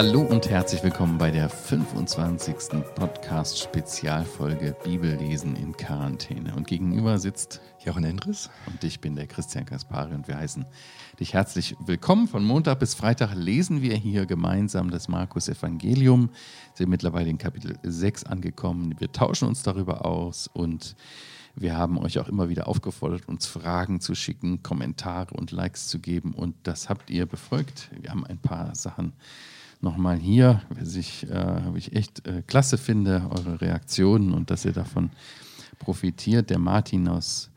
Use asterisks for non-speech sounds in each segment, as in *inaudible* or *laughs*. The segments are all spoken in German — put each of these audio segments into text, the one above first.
Hallo und herzlich willkommen bei der 25. Podcast-Spezialfolge Bibellesen in Quarantäne. Und gegenüber sitzt Jochen Endres und ich bin der Christian Kaspari und wir heißen dich herzlich willkommen. Von Montag bis Freitag lesen wir hier gemeinsam das Markus-Evangelium. Wir sind mittlerweile in Kapitel 6 angekommen. Wir tauschen uns darüber aus und wir haben euch auch immer wieder aufgefordert, uns Fragen zu schicken, Kommentare und Likes zu geben. Und das habt ihr befolgt. Wir haben ein paar Sachen nochmal hier, was ich, äh, ich echt äh, klasse finde, eure Reaktionen und dass ihr davon profitiert. Der Martin aus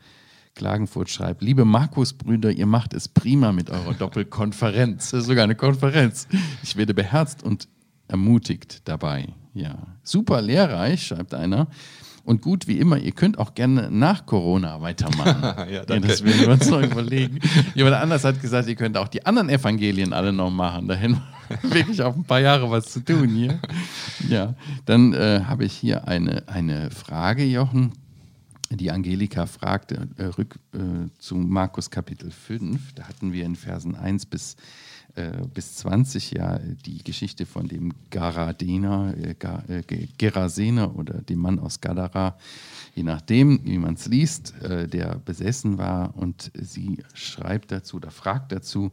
Klagenfurt schreibt, liebe Markus-Brüder, ihr macht es prima mit eurer Doppelkonferenz. Das ist sogar eine Konferenz. Ich werde beherzt und ermutigt dabei. Ja, super lehrreich, schreibt einer. Und gut wie immer, ihr könnt auch gerne nach Corona weitermachen. *laughs* ja, danke. Ja, das werden wir uns noch überlegen. Jemand anders hat gesagt, ihr könnt auch die anderen Evangelien alle noch machen. Da hätten wir *laughs* wirklich auf ein paar Jahre was zu tun hier. Ja, dann äh, habe ich hier eine, eine Frage, Jochen. Die Angelika fragte äh, rück äh, zu Markus Kapitel 5. Da hatten wir in Versen 1 bis äh, bis 20 ja die Geschichte von dem Garadener, äh, äh Gerasener oder dem Mann aus Gadara, je nachdem, wie man es liest, äh, der besessen war. Und sie schreibt dazu oder fragt dazu,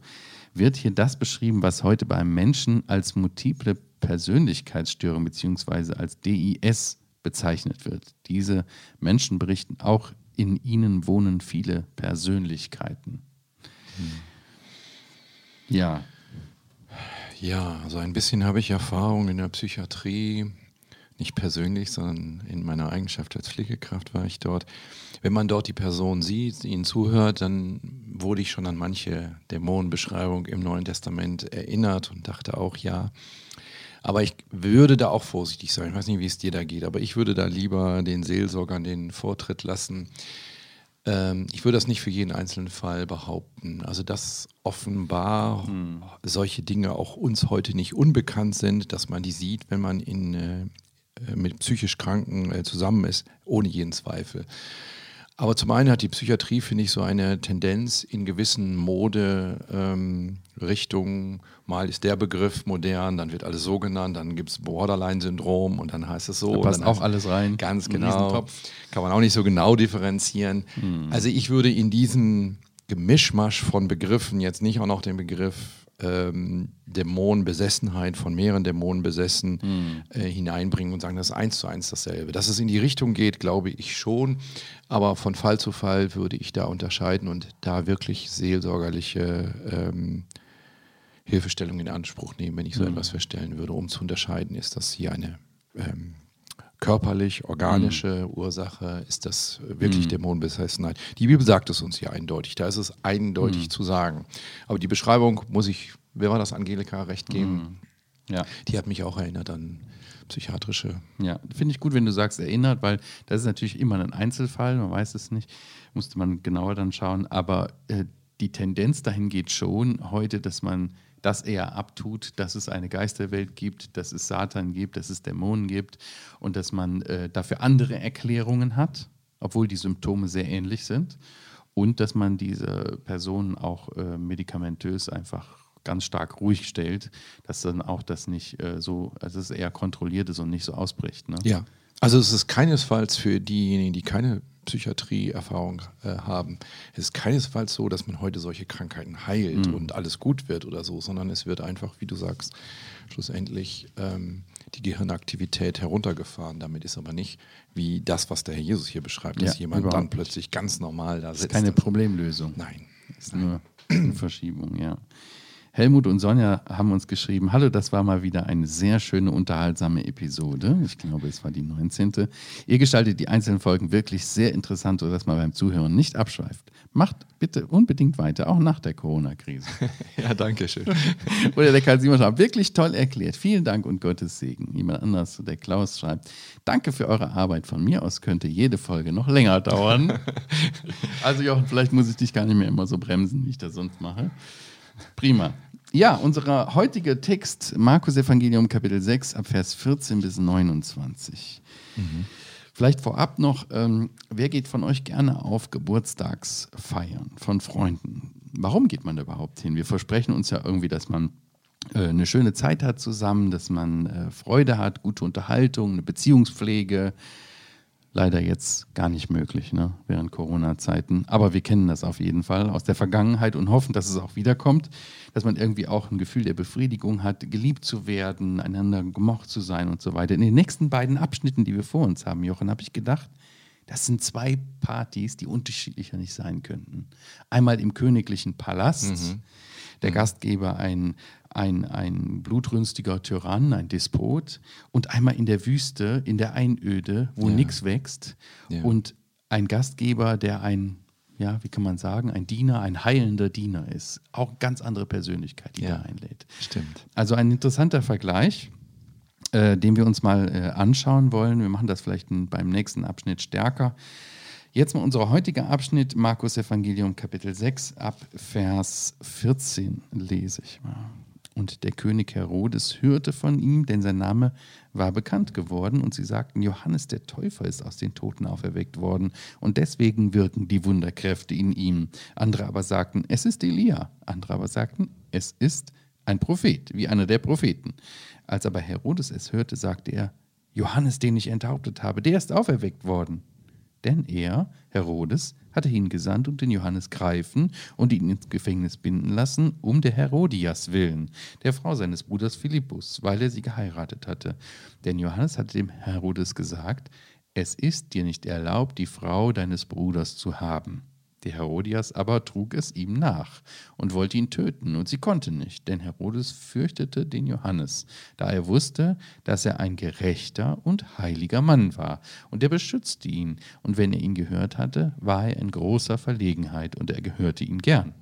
wird hier das beschrieben, was heute beim Menschen als multiple Persönlichkeitsstörung bzw. als DIS bezeichnet wird. Diese Menschen berichten auch, in ihnen wohnen viele Persönlichkeiten. Hm. Ja. Ja, also ein bisschen habe ich Erfahrung in der Psychiatrie, nicht persönlich, sondern in meiner Eigenschaft als Pflegekraft war ich dort. Wenn man dort die Person sieht, ihnen zuhört, dann wurde ich schon an manche Dämonenbeschreibung im Neuen Testament erinnert und dachte auch, ja. Aber ich würde da auch vorsichtig sein. Ich weiß nicht, wie es dir da geht, aber ich würde da lieber den Seelsorgern den Vortritt lassen ähm, ich würde das nicht für jeden einzelnen Fall behaupten. Also, dass offenbar hm. solche Dinge auch uns heute nicht unbekannt sind, dass man die sieht, wenn man in, äh, mit psychisch Kranken äh, zusammen ist, ohne jeden Zweifel. Aber zum einen hat die Psychiatrie, finde ich, so eine Tendenz in gewissen Moderichtungen. Ähm, Mal ist der Begriff modern, dann wird alles so genannt, dann gibt es Borderline-Syndrom und dann heißt es so. Da passt auch alles rein. Ganz genau. Kann man auch nicht so genau differenzieren. Hm. Also ich würde in diesen Gemischmasch von Begriffen jetzt nicht auch noch den Begriff ähm, Dämonenbesessenheit, von mehreren Dämonen besessen, mhm. äh, hineinbringen und sagen, das ist eins zu eins dasselbe. Dass es in die Richtung geht, glaube ich schon, aber von Fall zu Fall würde ich da unterscheiden und da wirklich seelsorgerliche ähm, Hilfestellung in Anspruch nehmen, wenn ich so mhm. etwas feststellen würde, um zu unterscheiden, ist das hier eine ähm, körperlich, organische mhm. Ursache, ist das wirklich mhm. Dämonenbesessenheit. Die Bibel sagt es uns ja eindeutig, da ist es eindeutig mhm. zu sagen. Aber die Beschreibung muss ich, wer war das, Angelika, recht geben. Mhm. Ja. Die hat mich auch erinnert an psychiatrische. Ja, finde ich gut, wenn du sagst erinnert, weil das ist natürlich immer ein Einzelfall, man weiß es nicht, musste man genauer dann schauen, aber äh, die Tendenz dahin geht schon heute, dass man das eher abtut, dass es eine Geisterwelt gibt, dass es Satan gibt, dass es Dämonen gibt und dass man äh, dafür andere Erklärungen hat, obwohl die Symptome sehr ähnlich sind und dass man diese Personen auch äh, medikamentös einfach ganz stark ruhig stellt, dass dann auch das nicht äh, so, also es eher kontrolliert ist und nicht so ausbricht. Ne? Ja, also es ist keinesfalls für diejenigen, die keine Psychiatrieerfahrung äh, haben. Es ist keinesfalls so, dass man heute solche Krankheiten heilt mhm. und alles gut wird oder so, sondern es wird einfach, wie du sagst, schlussendlich ähm, die Gehirnaktivität heruntergefahren. Damit ist aber nicht wie das, was der Herr Jesus hier beschreibt, dass ja, jemand dann plötzlich ganz normal da sitzt. Das ist keine Problemlösung. Nein. Das ist nur eine *clears throat* Verschiebung, ja. Helmut und Sonja haben uns geschrieben, hallo, das war mal wieder eine sehr schöne, unterhaltsame Episode. Ich glaube, es war die 19. Ihr gestaltet die einzelnen Folgen wirklich sehr interessant, sodass man beim Zuhören nicht abschweift. Macht bitte unbedingt weiter, auch nach der Corona-Krise. *laughs* ja, danke schön. *laughs* Oder der Karl Simon schreibt, wirklich toll erklärt. Vielen Dank und Gottes Segen. Jemand anders, der Klaus schreibt, danke für eure Arbeit. Von mir aus könnte jede Folge noch länger dauern. *laughs* also Jochen, vielleicht muss ich dich gar nicht mehr immer so bremsen, wie ich das sonst mache. Prima. Ja, unser heutiger Text, Markus Evangelium Kapitel 6, ab Vers 14 bis 29. Mhm. Vielleicht vorab noch, ähm, wer geht von euch gerne auf Geburtstagsfeiern von Freunden? warum geht man da überhaupt hin? Wir versprechen uns ja irgendwie, dass man äh, eine schöne Zeit hat zusammen, dass man äh, Freude hat, gute Unterhaltung, eine Beziehungspflege. Leider jetzt gar nicht möglich ne? während Corona-Zeiten. Aber wir kennen das auf jeden Fall aus der Vergangenheit und hoffen, dass es auch wiederkommt, dass man irgendwie auch ein Gefühl der Befriedigung hat, geliebt zu werden, einander gemocht zu sein und so weiter. In den nächsten beiden Abschnitten, die wir vor uns haben, Jochen, habe ich gedacht, das sind zwei Partys, die unterschiedlicher nicht sein könnten. Einmal im königlichen Palast, mhm. der mhm. Gastgeber ein, ein, ein blutrünstiger Tyrann, ein Despot, und einmal in der Wüste, in der Einöde, wo ja. nichts wächst, ja. und ein Gastgeber, der ein, ja, wie kann man sagen, ein Diener, ein heilender Diener ist. Auch ganz andere Persönlichkeit, die ja. da einlädt. Stimmt. Also ein interessanter Vergleich äh, den wir uns mal äh, anschauen wollen. Wir machen das vielleicht beim nächsten Abschnitt stärker. Jetzt mal unser heutiger Abschnitt, Markus Evangelium Kapitel 6 ab Vers 14 lese ich mal. Und der König Herodes hörte von ihm, denn sein Name war bekannt geworden, und sie sagten, Johannes der Täufer ist aus den Toten auferweckt worden, und deswegen wirken die Wunderkräfte in ihm. Andere aber sagten, es ist Elia. Andere aber sagten, es ist ein Prophet, wie einer der Propheten. Als aber Herodes es hörte, sagte er, Johannes, den ich enthauptet habe, der ist auferweckt worden. Denn er, Herodes, hatte ihn gesandt und den Johannes greifen und ihn ins Gefängnis binden lassen, um der Herodias willen, der Frau seines Bruders Philippus, weil er sie geheiratet hatte. Denn Johannes hatte dem Herodes gesagt, es ist dir nicht erlaubt, die Frau deines Bruders zu haben. Der Herodias aber trug es ihm nach und wollte ihn töten, und sie konnte nicht, denn Herodes fürchtete den Johannes, da er wusste, dass er ein gerechter und heiliger Mann war, und er beschützte ihn, und wenn er ihn gehört hatte, war er in großer Verlegenheit, und er gehörte ihm gern.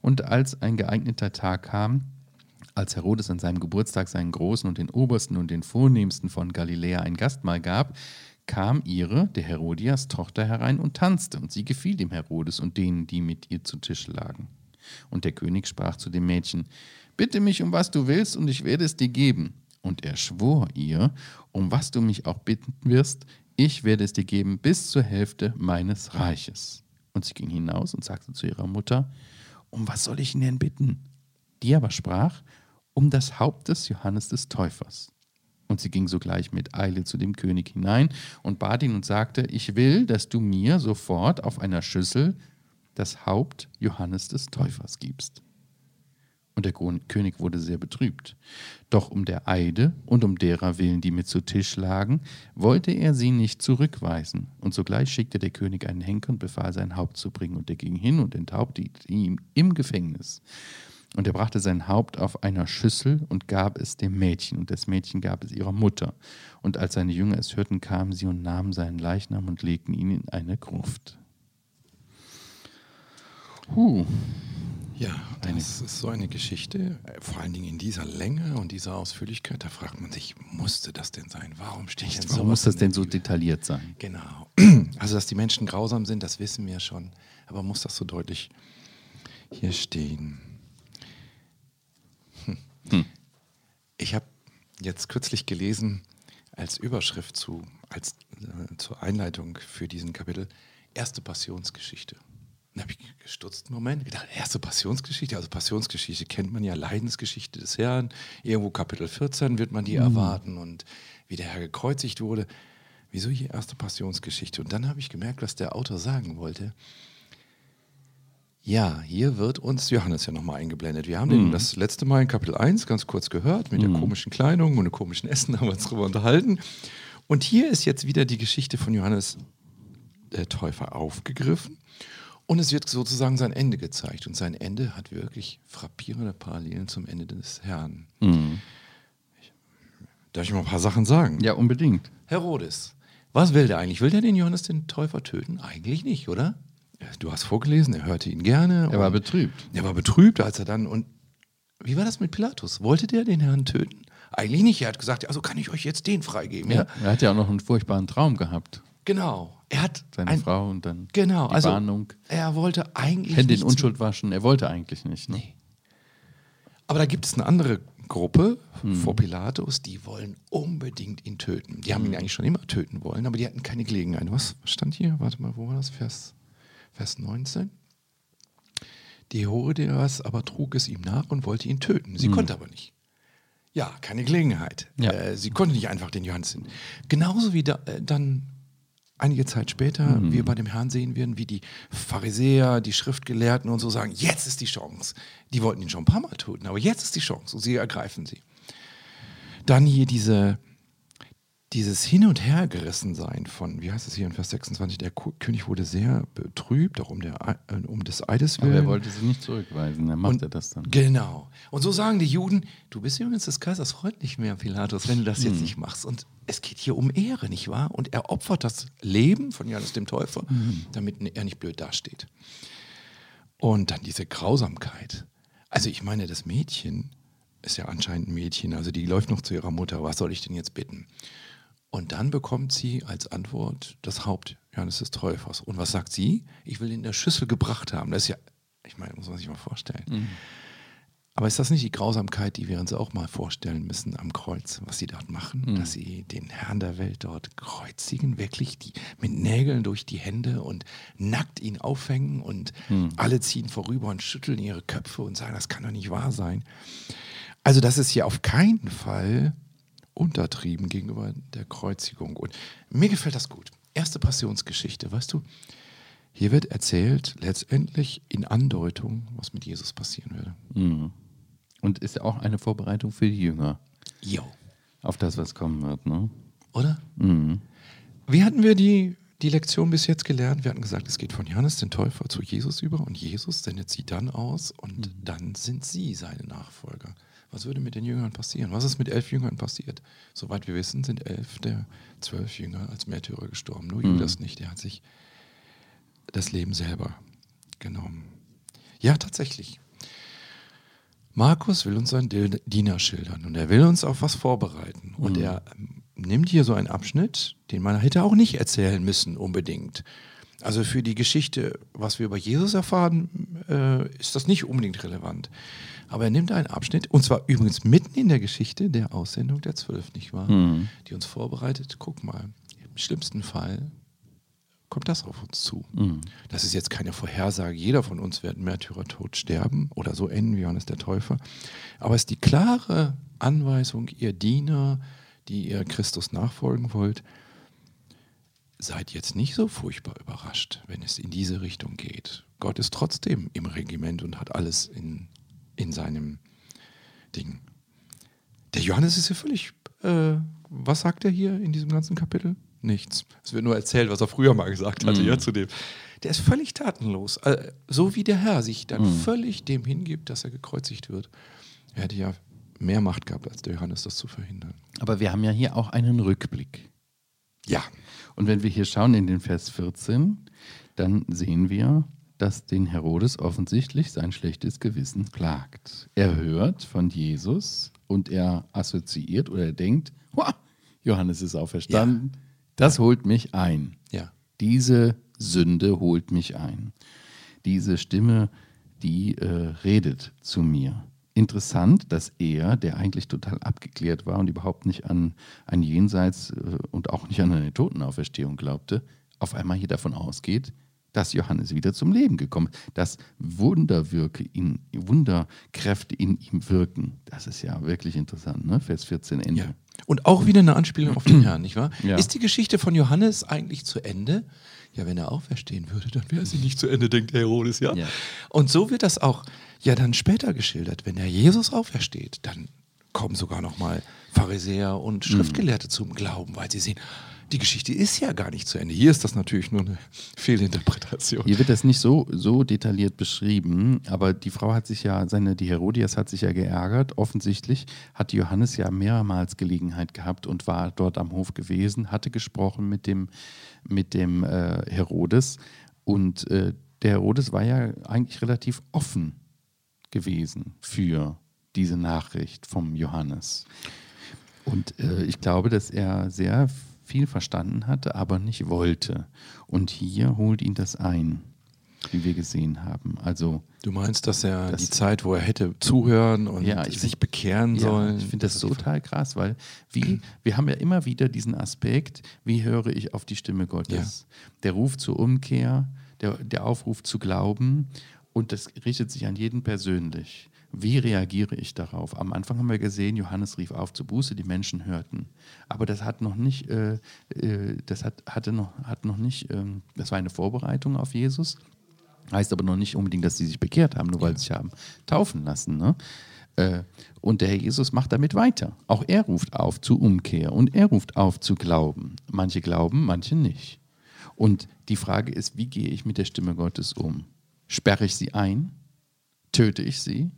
Und als ein geeigneter Tag kam, als Herodes an seinem Geburtstag seinen Großen und den Obersten und den Vornehmsten von Galiläa ein Gastmahl gab, kam ihre, der Herodias, Tochter herein und tanzte, und sie gefiel dem Herodes und denen, die mit ihr zu Tisch lagen. Und der König sprach zu dem Mädchen, Bitte mich um was du willst, und ich werde es dir geben. Und er schwor ihr, um was du mich auch bitten wirst, ich werde es dir geben bis zur Hälfte meines Reiches. Und sie ging hinaus und sagte zu ihrer Mutter, um was soll ich ihn denn bitten? Die aber sprach, um das Haupt des Johannes des Täufers. Und sie ging sogleich mit Eile zu dem König hinein und bat ihn und sagte, ich will, dass du mir sofort auf einer Schüssel das Haupt Johannes des Täufers gibst. Und der König wurde sehr betrübt. Doch um der Eide und um derer willen, die mit zu Tisch lagen, wollte er sie nicht zurückweisen. Und sogleich schickte der König einen Henker und befahl, sein Haupt zu bringen. Und er ging hin und enthaupte ihn im Gefängnis. Und er brachte sein Haupt auf einer Schüssel und gab es dem Mädchen, und das Mädchen gab es ihrer Mutter. Und als seine Jünger es hörten, kamen sie und nahmen seinen Leichnam und legten ihn in eine Gruft. Huh. Ja, das ist so eine Geschichte, vor allen Dingen in dieser Länge und dieser Ausführlichkeit, da fragt man sich, musste das denn sein? Warum steht Echt, Warum muss das denn so detailliert sein? Genau. Also, dass die Menschen grausam sind, das wissen wir schon. Aber muss das so deutlich hier stehen? Hm. Ich habe jetzt kürzlich gelesen, als Überschrift zu, als äh, zur Einleitung für diesen Kapitel, erste Passionsgeschichte. Dann habe ich gestutzt, Moment, gedacht, erste Passionsgeschichte, also Passionsgeschichte kennt man ja, Leidensgeschichte des Herrn, irgendwo Kapitel 14 wird man die mhm. erwarten und wie der Herr gekreuzigt wurde. Wieso hier erste Passionsgeschichte? Und dann habe ich gemerkt, was der Autor sagen wollte. Ja, hier wird uns Johannes ja nochmal eingeblendet. Wir haben mhm. den das letzte Mal in Kapitel 1 ganz kurz gehört, mit mhm. der komischen Kleidung und dem komischen Essen *laughs* haben wir uns darüber unterhalten. Und hier ist jetzt wieder die Geschichte von Johannes der Täufer aufgegriffen. Und es wird sozusagen sein Ende gezeigt. Und sein Ende hat wirklich frappierende Parallelen zum Ende des Herrn. Mhm. darf ich mal ein paar Sachen sagen? Ja, unbedingt. Herodes, was will der eigentlich? Will der den Johannes den Täufer töten? Eigentlich nicht, oder? Du hast vorgelesen, er hörte ihn gerne. Er war betrübt. Er war betrübt, als er dann. Und wie war das mit Pilatus? Wollte der den Herrn töten? Eigentlich nicht. Er hat gesagt, also kann ich euch jetzt den freigeben. Ja, er hat ja auch noch einen furchtbaren Traum gehabt. Genau. Er hat seine ein, Frau und dann genau, die also Warnung. Er wollte eigentlich Hände in Unschuld waschen. Er wollte eigentlich nicht. Ne? Nee. Aber da gibt es eine andere Gruppe hm. vor Pilatus, die wollen unbedingt ihn töten. Die haben ihn hm. eigentlich schon immer töten wollen, aber die hatten keine Gelegenheit. Was stand hier? Warte mal, wo war das? Vers Vers 19. Die Herodias aber trug es ihm nach und wollte ihn töten. Sie mhm. konnte aber nicht. Ja, keine Gelegenheit. Ja. Äh, sie konnte nicht einfach den Johannes hin. Genauso wie da, äh, dann einige Zeit später mhm. wir bei dem Herrn sehen werden, wie die Pharisäer, die Schriftgelehrten und so sagen, jetzt ist die Chance. Die wollten ihn schon ein paar Mal töten, aber jetzt ist die Chance und sie ergreifen sie. Dann hier diese dieses Hin- und Hergerissensein von, wie heißt es hier in Vers 26, der König wurde sehr betrübt, auch um, der, äh, um des Eides willen. Aber er wollte sie nicht zurückweisen, dann macht und, er das dann. Genau. Und so sagen die Juden, du bist übrigens des Kaisers Freund nicht mehr, Pilatus, wenn du das hm. jetzt nicht machst. Und es geht hier um Ehre, nicht wahr? Und er opfert das Leben von Johannes dem Täufer, hm. damit er nicht blöd dasteht. Und dann diese Grausamkeit. Also ich meine, das Mädchen ist ja anscheinend ein Mädchen, also die läuft noch zu ihrer Mutter, was soll ich denn jetzt bitten? Und dann bekommt sie als Antwort das Haupt Johannes des Täufers. Und was sagt sie? Ich will ihn in der Schüssel gebracht haben. Das ist ja, ich meine, muss man sich mal vorstellen. Mhm. Aber ist das nicht die Grausamkeit, die wir uns auch mal vorstellen müssen am Kreuz, was sie dort machen? Mhm. Dass sie den Herrn der Welt dort kreuzigen, wirklich die, mit Nägeln durch die Hände und nackt ihn aufhängen und mhm. alle ziehen vorüber und schütteln ihre Köpfe und sagen, das kann doch nicht wahr sein. Also das ist hier auf keinen Fall untertrieben gegenüber der Kreuzigung. Und mir gefällt das gut. Erste Passionsgeschichte, weißt du? Hier wird erzählt, letztendlich in Andeutung, was mit Jesus passieren würde. Mhm. Und ist ja auch eine Vorbereitung für die Jünger. Jo. Auf das, was kommen wird, ne? Oder? Mhm. Wie hatten wir die, die Lektion bis jetzt gelernt? Wir hatten gesagt, es geht von Johannes den Täufer zu Jesus über und Jesus sendet sie dann aus und mhm. dann sind sie seine Nachfolger. Was würde mit den Jüngern passieren? Was ist mit elf Jüngern passiert? Soweit wir wissen, sind elf der zwölf Jünger als Märtyrer gestorben. Nur mhm. Judas nicht. Der hat sich das Leben selber genommen. Ja, tatsächlich. Markus will uns einen Diener schildern und er will uns auf was vorbereiten. Und mhm. er ähm, nimmt hier so einen Abschnitt, den man hätte auch nicht erzählen müssen unbedingt. Also für die Geschichte, was wir über Jesus erfahren, äh, ist das nicht unbedingt relevant. Aber er nimmt einen Abschnitt, und zwar übrigens mitten in der Geschichte der Aussendung der Zwölf, nicht wahr? Mhm. Die uns vorbereitet, guck mal, im schlimmsten Fall kommt das auf uns zu. Mhm. Das ist jetzt keine Vorhersage, jeder von uns wird Märtyrertod sterben oder so enden wie Johannes der Täufer. Aber es ist die klare Anweisung, ihr Diener, die ihr Christus nachfolgen wollt, seid jetzt nicht so furchtbar überrascht, wenn es in diese Richtung geht. Gott ist trotzdem im Regiment und hat alles in in seinem Ding. Der Johannes ist ja völlig. Äh, was sagt er hier in diesem ganzen Kapitel? Nichts. Es wird nur erzählt, was er früher mal gesagt hatte, mhm. ja, zu dem. Der ist völlig tatenlos. Äh, so wie der Herr sich dann mhm. völlig dem hingibt, dass er gekreuzigt wird. Er hätte ja mehr Macht gehabt als der Johannes, das zu verhindern. Aber wir haben ja hier auch einen Rückblick. Ja. Und wenn wir hier schauen in den Vers 14, dann sehen wir, dass den Herodes offensichtlich sein schlechtes Gewissen plagt. Er hört von Jesus und er assoziiert oder er denkt, Johannes ist auferstanden, ja. das holt mich ein. Ja. Diese Sünde holt mich ein. Diese Stimme, die äh, redet zu mir. Interessant, dass er, der eigentlich total abgeklärt war und überhaupt nicht an ein Jenseits äh, und auch nicht an eine Totenauferstehung glaubte, auf einmal hier davon ausgeht, dass Johannes wieder zum Leben gekommen ist, dass Wunderwirke in, Wunderkräfte in ihm wirken. Das ist ja wirklich interessant, ne? Vers 14 Ende. Ja. Und auch wieder eine Anspielung auf den Herrn, nicht wahr? Ja. Ist die Geschichte von Johannes eigentlich zu Ende? Ja, wenn er auferstehen würde, dann wäre sie nicht zu Ende, denkt der Herodes, ja? ja? Und so wird das auch ja dann später geschildert. Wenn der Jesus aufersteht, dann kommen sogar noch mal Pharisäer und mhm. Schriftgelehrte mhm. zum Glauben, weil sie sehen, die Geschichte ist ja gar nicht zu Ende. Hier ist das natürlich nur eine *laughs* Fehlinterpretation. Hier wird das nicht so, so detailliert beschrieben, aber die Frau hat sich ja, seine, die Herodias hat sich ja geärgert. Offensichtlich hat Johannes ja mehrmals Gelegenheit gehabt und war dort am Hof gewesen, hatte gesprochen mit dem, mit dem äh, Herodes. Und äh, der Herodes war ja eigentlich relativ offen gewesen für diese Nachricht vom Johannes. Und äh, ich glaube, dass er sehr viel verstanden hatte, aber nicht wollte. Und hier holt ihn das ein, wie wir gesehen haben. Also du meinst, dass er das, die Zeit, wo er hätte zuhören und ja, sich find, bekehren ja, sollen. Ich finde das total krass, weil wie wir haben ja immer wieder diesen Aspekt, wie höre ich auf die Stimme Gottes? Ja. Der Ruf zur Umkehr, der, der Aufruf zu glauben Und das richtet sich an jeden persönlich. Wie reagiere ich darauf? Am Anfang haben wir gesehen, Johannes rief auf zu Buße, die Menschen hörten. Aber das hat noch nicht, äh, äh, das hat, hatte noch, hat noch nicht, ähm, das war eine Vorbereitung auf Jesus. Heißt aber noch nicht unbedingt, dass sie sich bekehrt haben, nur weil sie sich haben taufen lassen. Ne? Äh, und der Herr Jesus macht damit weiter. Auch er ruft auf zu Umkehr und er ruft auf zu glauben. Manche glauben, manche nicht. Und die Frage ist, wie gehe ich mit der Stimme Gottes um? Sperre ich sie ein? Töte ich sie?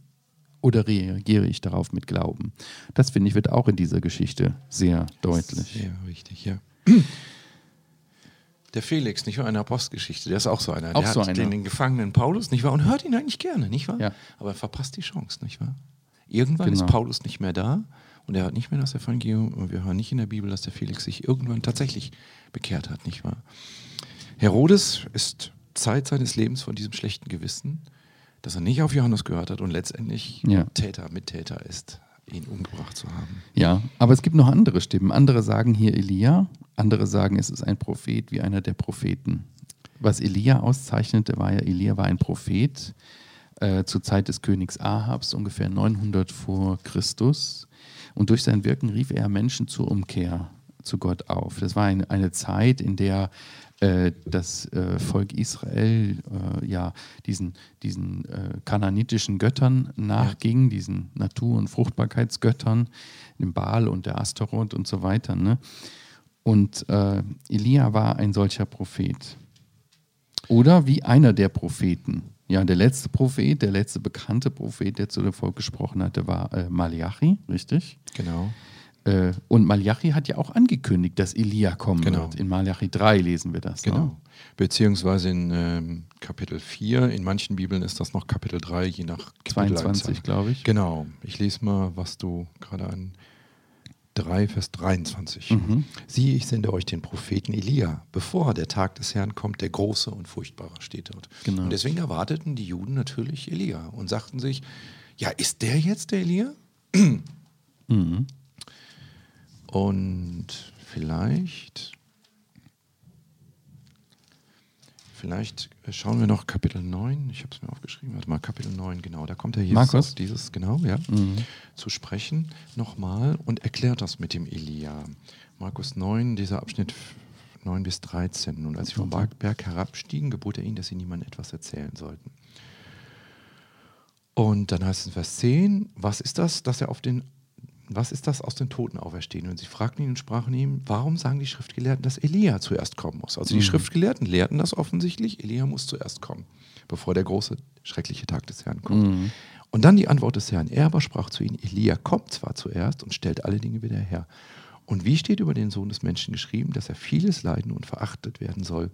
Oder reagiere ich darauf mit Glauben? Das finde ich wird auch in dieser Geschichte sehr deutlich. Sehr wichtig, ja. Der Felix, nicht wahr? Eine Apostelgeschichte, der ist auch so einer. Auch der so hat einer. den, den Gefangenen Paulus, nicht wahr? Und hört ihn eigentlich gerne, nicht wahr? Ja. Aber er verpasst die Chance, nicht wahr? Irgendwann Genau. ist Paulus nicht mehr da und er hat nicht mehr das Evangelium und wir hören nicht in der Bibel, dass der Felix sich irgendwann tatsächlich bekehrt hat, nicht wahr? Herodes ist Zeit seines Lebens von diesem schlechten Gewissen, dass er nicht auf Johannes gehört hat und letztendlich Ja. Täter, Mittäter ist, ihn umgebracht zu haben. Ja, aber es gibt noch andere Stimmen. Andere sagen hier Elia, andere sagen, es ist ein Prophet wie einer der Propheten. Was Elia auszeichnete, war ja, Elia war ein Prophet äh, zur Zeit des Königs Ahabs, ungefähr 900 vor Christus. Und durch sein Wirken rief er Menschen zur Umkehr zu Gott auf. Das war eine, eine Zeit, in der das äh, Volk Israel äh, ja diesen, diesen äh, kananitischen Göttern nachging, diesen Natur- und Fruchtbarkeitsgöttern, dem Baal und der Astaroth und so weiter. Ne? Und äh, Elia war ein solcher Prophet. Oder wie einer der Propheten. Ja, der letzte Prophet, der letzte bekannte Prophet, der zu dem Volk gesprochen hatte, war äh, Malachi, richtig? Genau. Äh, und Malachi hat ja auch angekündigt, dass Elia kommen Genau. wird. In Malachi 3 lesen wir das. Ne? Genau. Beziehungsweise in ähm, Kapitel 4, in manchen Bibeln ist das noch Kapitel 3, je nach Kapitel 22, glaube ich. Genau. Ich lese mal, was du gerade an 3, Vers 23. Mhm. Siehe, ich sende euch den Propheten Elia, bevor der Tag des Herrn kommt, der große und furchtbare steht dort. Genau. Und deswegen erwarteten die Juden natürlich Elia und sagten sich, ja, ist der jetzt der Elia? Mhm. Und vielleicht, vielleicht schauen wir noch Kapitel 9. Ich habe es mir aufgeschrieben. Warte mal, Kapitel 9, genau. Da kommt der Jesus Markus? auf dieses, genau, ja, Mhm. zu sprechen nochmal und erklärt das mit dem Elia. Markus 9, dieser Abschnitt 9 bis 13. Und als sie vom Berg Berg herabstiegen, gebot er ihnen, dass sie niemandem etwas erzählen sollten. Und dann heißt es in Vers 10, was ist das, dass er auf den, was ist das aus den Toten auferstehen? Und sie fragten ihn und sprachen ihm, warum sagen die Schriftgelehrten, dass Elia zuerst kommen muss? Also die Schriftgelehrten lehrten das offensichtlich, Elia muss zuerst kommen, bevor der große, schreckliche Tag des Herrn kommt. Und dann die Antwort des Herrn, er aber sprach zu ihnen, Elia kommt zwar zuerst und stellt alle Dinge wieder her. Und wie steht über den Sohn des Menschen geschrieben, dass er vieles leiden und verachtet werden soll?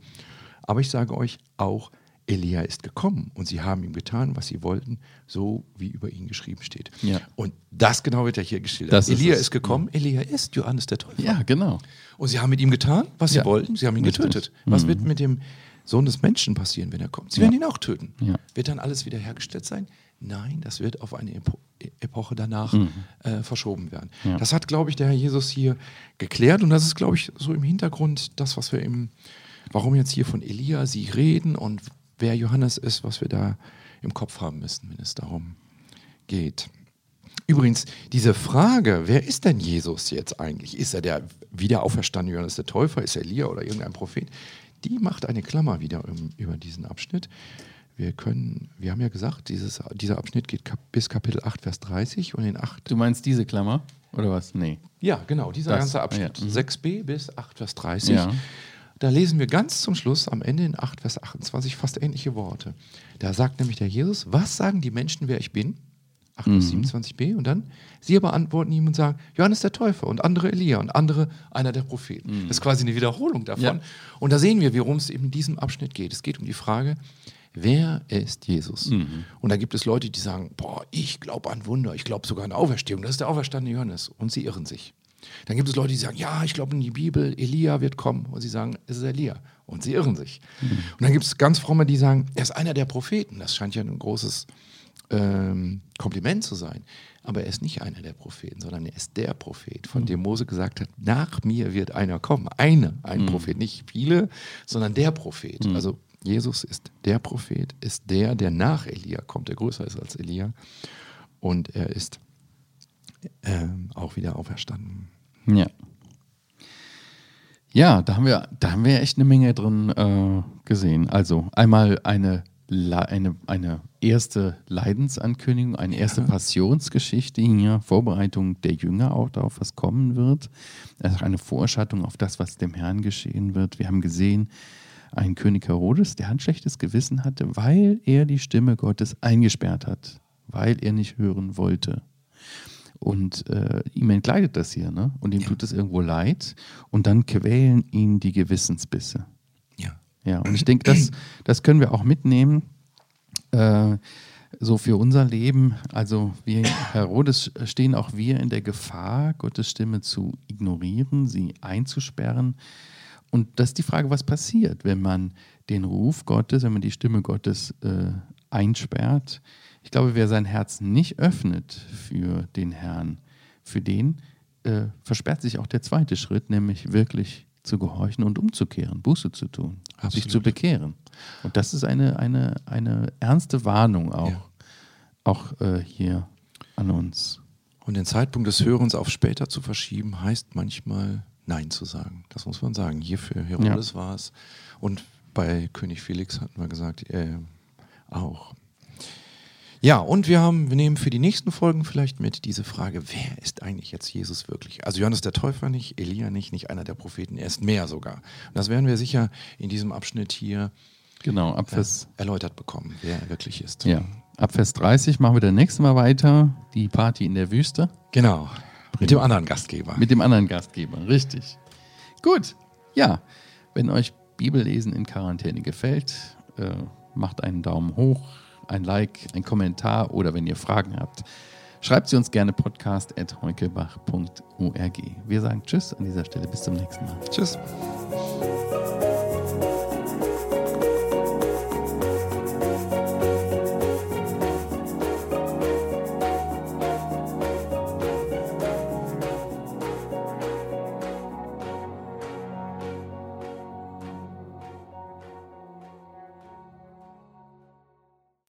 Aber ich sage euch, auch Elia ist gekommen und sie haben ihm getan, was sie wollten, so wie über ihn geschrieben steht. Ja. Und das genau wird ja hier geschildert. Das ist Elia es. ist gekommen, Elia ist Johannes der Täufer. Ja, genau. Und sie haben mit ihm getan, was sie Ja. wollten. Sie haben ihn Richtig. getötet. Was wird mit dem Sohn des Menschen passieren, wenn er kommt? Sie werden ihn auch töten. Ja. Wird dann alles wiederhergestellt sein? Nein, das wird auf eine Epo E- Epoche danach äh, verschoben werden. Ja. Das hat, glaube ich, der Herr Jesus hier geklärt. Und das ist, glaube ich, so im Hintergrund das, was wir im, warum jetzt hier von Elia sie reden und wer Johannes ist, was wir da im Kopf haben müssen, wenn es darum geht. Übrigens, diese Frage, wer ist denn Jesus jetzt eigentlich? Ist er der wiederauferstandene Johannes der Täufer? Ist er Elia oder irgendein Prophet? Die macht eine Klammer wieder um, über diesen Abschnitt. Wir können, wir haben ja gesagt, dieses, dieser Abschnitt geht kap bis Kapitel 8, Vers 30 und in 8. Du meinst diese Klammer? Oder was? Nee. Ja, genau, dieser Das, ganze Abschnitt. ja, mhm. 6b bis 8, Vers 30. Ja. Da lesen wir ganz zum Schluss, am Ende in 8, Vers 28, fast ähnliche Worte. Da sagt nämlich der Jesus, was sagen die Menschen, wer ich bin? 8 Vers Mhm. 27b. Und dann, sie aber antworten ihm und sagen, Johannes der Täufer und andere Elia und andere einer der Propheten. Das ist quasi eine Wiederholung davon. Mhm. Ja. Und da sehen wir, worum es in diesem Abschnitt geht. Es geht um die Frage, wer ist Jesus? Mhm. Und da gibt es Leute, die sagen, boah, ich glaube an Wunder, ich glaube sogar an Auferstehung. Das ist der auferstandene Johannes. Und sie irren sich. Dann gibt es Leute, die sagen, ja, ich glaube in die Bibel, Elia wird kommen. Und sie sagen, es ist Elia. Und sie irren sich. Und dann gibt es ganz fromme, die sagen, er ist einer der Propheten. Das scheint ja ein großes ähm, Kompliment zu sein. Aber er ist nicht einer der Propheten, sondern er ist der Prophet, von dem Mose gesagt hat, nach mir wird einer kommen. Eine, ein Prophet, nicht viele, sondern der Prophet. Also Jesus ist der Prophet, ist der, der nach Elia kommt, der größer ist als Elia. Und er ist äh, auch wieder auferstanden. Ja. Ja, da haben wir, da haben wir echt eine Menge drin äh, gesehen. Also einmal eine, eine, eine erste Leidensankündigung, eine erste ja. Passionsgeschichte hier, Vorbereitung der Jünger auch darauf, was kommen wird. Also eine Vorschattung auf das, was dem Herrn geschehen wird. Wir haben gesehen, ein König Herodes, der ein schlechtes Gewissen hatte, weil er die Stimme Gottes eingesperrt hat, weil er nicht hören wollte. Und äh, ihm entgleitet das hier, ne? Und ihm ja. tut es irgendwo leid. Und dann quälen ihn die Gewissensbisse. Ja. Ja, und ich denke, das, das können wir auch mitnehmen. Äh, so für unser Leben, also wir, Herodes, stehen auch wir in der Gefahr, Gottes Stimme zu ignorieren, sie einzusperren. Und das ist die Frage, was passiert, wenn man den Ruf Gottes, wenn man die Stimme Gottes äh, einsperrt. Ich glaube, wer sein Herz nicht öffnet für den Herrn, für den äh, versperrt sich auch der zweite Schritt, nämlich wirklich zu gehorchen und umzukehren, Buße zu tun, Absolut. sich zu bekehren. Und das ist eine, eine, eine ernste Warnung auch, ja. auch äh, hier an uns. Und den Zeitpunkt des Hörens auf später zu verschieben, heißt manchmal Nein zu sagen. Das muss man sagen. Hier für Herodes ja. war es. Und bei König Felix hatten wir gesagt, äh, auch. Ja, und wir haben, wir nehmen für die nächsten Folgen vielleicht mit diese Frage, wer ist eigentlich jetzt Jesus wirklich? Also Johannes der Täufer nicht, Elia nicht, nicht einer der Propheten, er ist mehr sogar. Und das werden wir sicher in diesem Abschnitt hier genau, ab Vers, äh, erläutert bekommen, wer er wirklich ist. Ja, ab Vers 30 machen wir das nächste Mal weiter, die Party in der Wüste. Genau, mit dem anderen Gastgeber. Mit dem anderen Gastgeber, richtig. Gut, ja, wenn euch Bibellesen in Quarantäne gefällt, äh, macht einen Daumen hoch ein Like, ein Kommentar oder wenn ihr Fragen habt, schreibt sie uns gerne podcast.heukebach.org. Wir sagen Tschüss an dieser Stelle. Bis zum nächsten Mal. Tschüss.